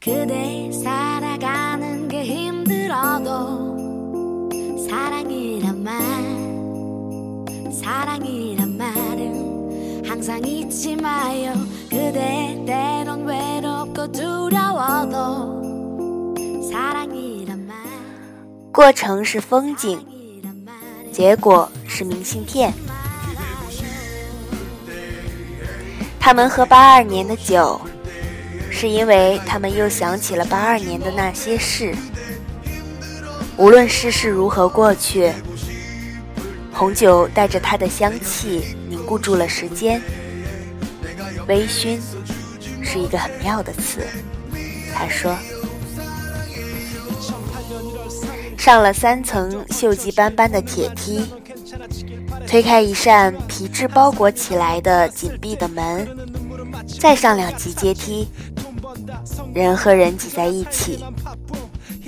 그대 살아가는 게 힘들어도 사랑이란 말 사랑이란 말은 항상 잊지 마요 그대 때론 외롭고 두려워도 사랑이란 말 过程是风景， 사랑이란 말 结果是明信片。他们喝八二年的酒， 是因为他们又想起了八二年的那些事。无论世事如何过去，红酒带着它的香气凝固住了时间。微醺是一个很妙的词，他说。上了三层锈迹斑斑的铁梯，推开一扇皮质包裹起来的紧闭的门，再上两级阶梯，人和人挤在一起，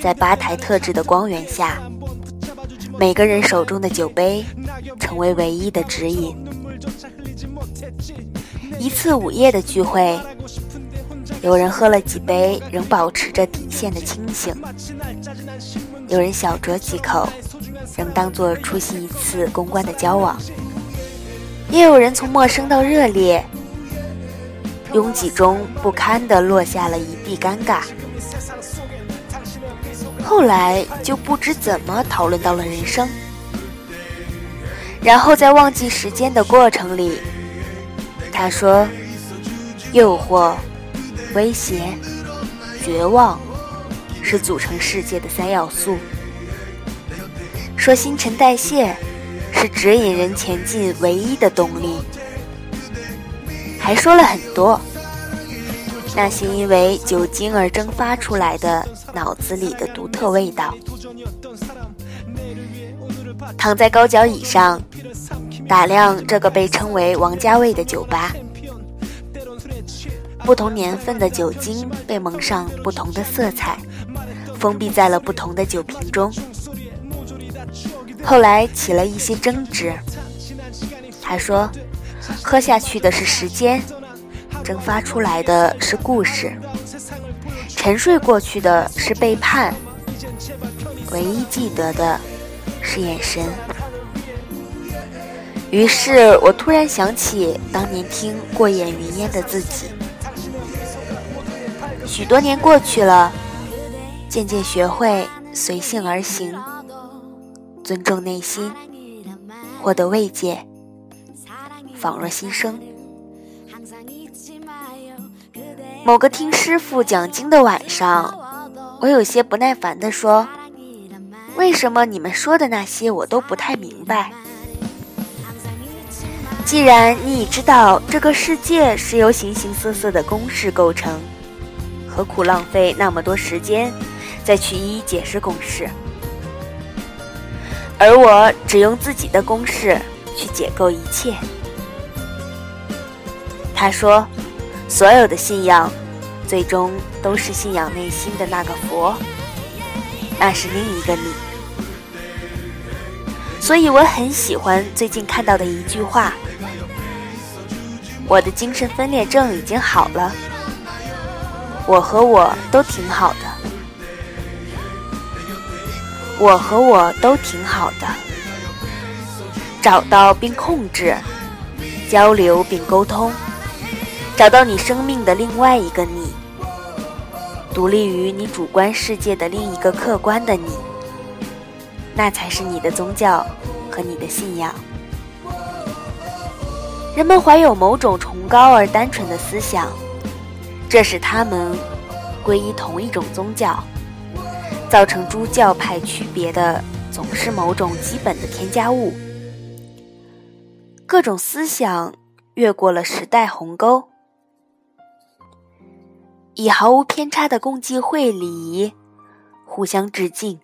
在吧台特制的光源下，每个人手中的酒杯成为唯一的指引。一次午夜的聚会，有人喝了几杯，仍保持着底线的清醒。有人小酌几口，仍当作出席一次公关的交往；也有人从陌生到热烈，拥挤中不堪地落下了一地尴尬。后来就不知怎么讨论到了人生，然后在忘记时间的过程里，他说：“诱惑、威胁、绝望。”是组成世界的三要素。说新陈代谢是指引人前进唯一的动力，还说了很多那些因为酒精而蒸发出来的脑子里的独特味道。躺在高脚椅上，打量这个被称为王家卫的酒吧，不同年份的酒精被蒙上不同的色彩。封闭在了不同的酒瓶中，后来起了一些争执。他说：“喝下去的是时间，蒸发出来的是故事，沉睡过去的是背叛，唯一记得的是眼神。”于是我突然想起当年听过眼云烟的自己，许多年过去了。渐渐学会随性而行，尊重内心，获得慰藉，仿若新生。某个听师傅讲经的晚上，我有些不耐烦地说：“为什么你们说的那些我都不太明白？既然你已知道这个世界是由形形色色的公式构成，何苦浪费那么多时间？”再去一一解释公式，而我只用自己的公式去解构一切。他说：“所有的信仰，最终都是信仰内心的那个佛，那是另一个你。”所以我很喜欢最近看到的一句话：“我的精神分裂症已经好了，我和我都挺好的。”我和我都挺好的，找到并控制，交流并沟通，找到你生命的另外一个你，独立于你主观世界的另一个客观的你，那才是你的宗教和你的信仰。人们怀有某种崇高而单纯的思想，这使他们皈依同一种宗教。造成诸教派区别的总是某种基本的添加物。各种思想越过了时代鸿沟，以毫无偏差的共济会礼仪互相致敬。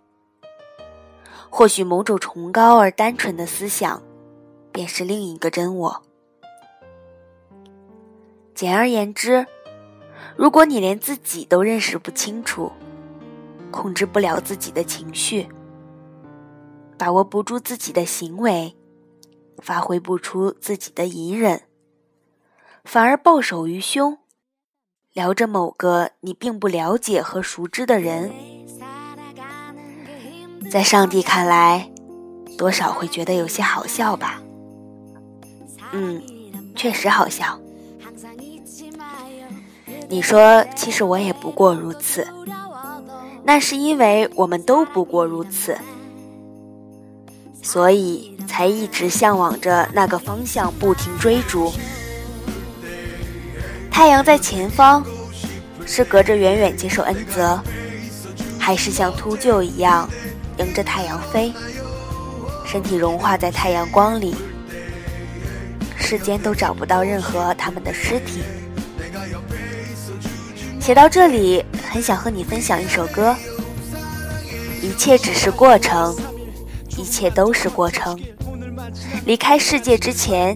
或许某种崇高而单纯的思想，便是另一个真我。简而言之，如果你连自己都认识不清楚，控制不了自己的情绪，把握不住自己的行为，发挥不出自己的隐忍，反而抱手于胸，聊着某个你并不了解和熟知的人，在上帝看来，多少会觉得有些好笑吧？嗯，确实好笑。你说，其实我也不过如此。那是因为我们都不过如此，所以才一直向往着那个方向不停追逐。太阳在前方，是隔着远远接受恩泽，还是像秃鹫一样迎着太阳飞，身体融化在太阳光里？世间都找不到任何他们的尸体。写到这里，很想和你分享一首歌。一切只是过程，一切都是过程。离开世界之前，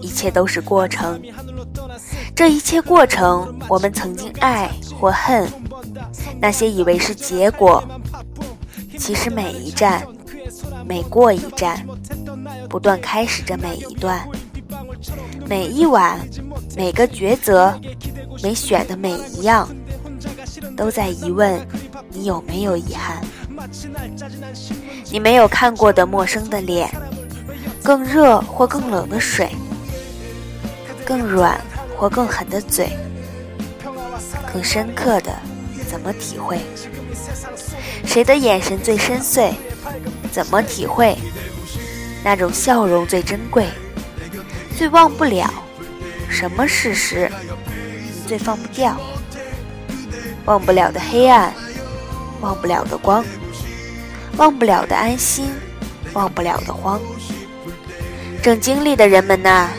一切都是过程。这一切过程，我们曾经爱或恨，那些以为是结果，其实每一站，每过一站，不断开始着每一段。每一晚，每个抉择，每选的每一样，都在疑问：你有没有遗憾？你没有看过的陌生的脸，更热或更冷的水，更软或更狠的嘴，更深刻的怎么体会？谁的眼神最深邃？怎么体会？那种笑容最珍贵。最忘不了什么事实，最放不掉。忘不了的黑暗，忘不了的光，忘不了的安心，忘不了的慌。正经历的人们呐，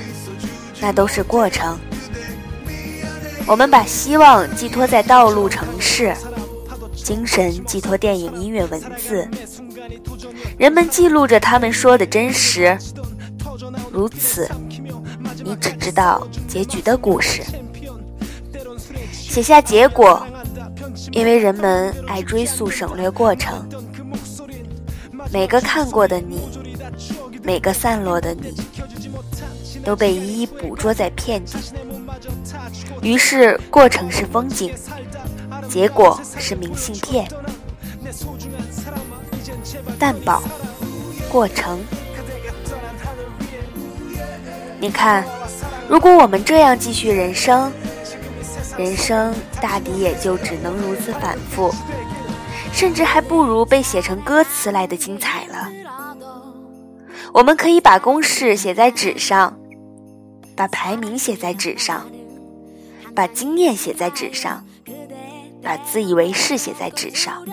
那都是过程。我们把希望寄托在道路、城市，精神寄托电影、音乐、文字。人们记录着他们说的真实，如此。你只知道结局的故事，写下结果，因为人们爱追溯省略过程。每个看过的你，每个散落的你，都被一一捕捉在片底。于是，过程是风景，结果是明信片。淡宝，过程。你看。如果我们这样继续人生，人生大抵也就只能如此反复，甚至还不如被写成歌词来的精彩了。我们可以把公式写在纸上，把排名写在纸上，把经验写在纸上，把自以为是写在纸上，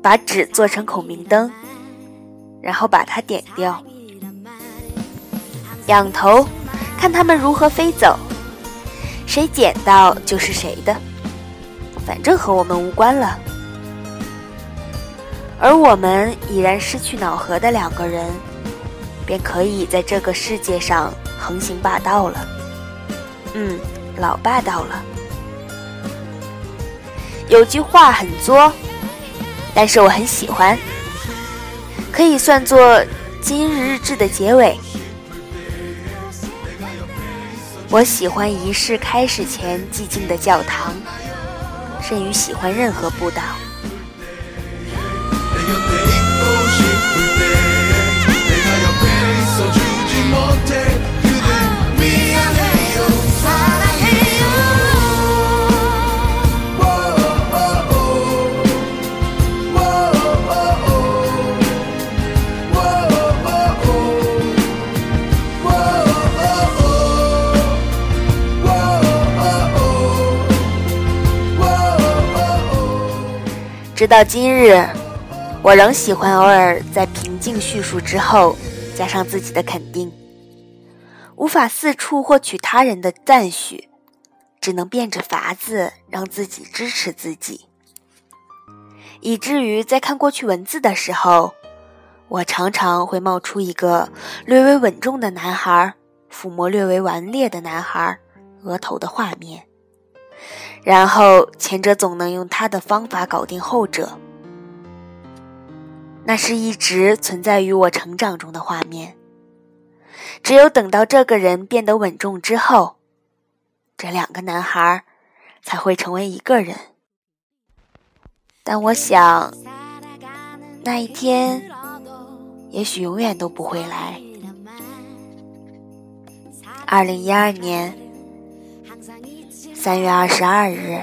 把纸做成孔明灯，然后把它点掉，仰头。看他们如何飞走，谁捡到就是谁的，反正和我们无关了。而我们已然失去脑核的两个人，便可以在这个世界上横行霸道了。嗯，老霸道了。有句话很作，但是我很喜欢，可以算作今日日志的结尾。我喜欢仪式开始前寂静的教堂，甚于喜欢任何步道。直到今日，我仍喜欢偶尔在平静叙述之后加上自己的肯定。无法四处获取他人的赞许，只能变着法子让自己支持自己。以至于在看过去文字的时候，我常常会冒出一个略微稳重的男孩抚摸略微顽劣的男孩额头的画面。然后前者总能用他的方法搞定后者，那是一直存在于我成长中的画面。只有等到这个人变得稳重之后，这两个男孩才会成为一个人。但我想，那一天也许永远都不会来。二零一二年三月二十二日。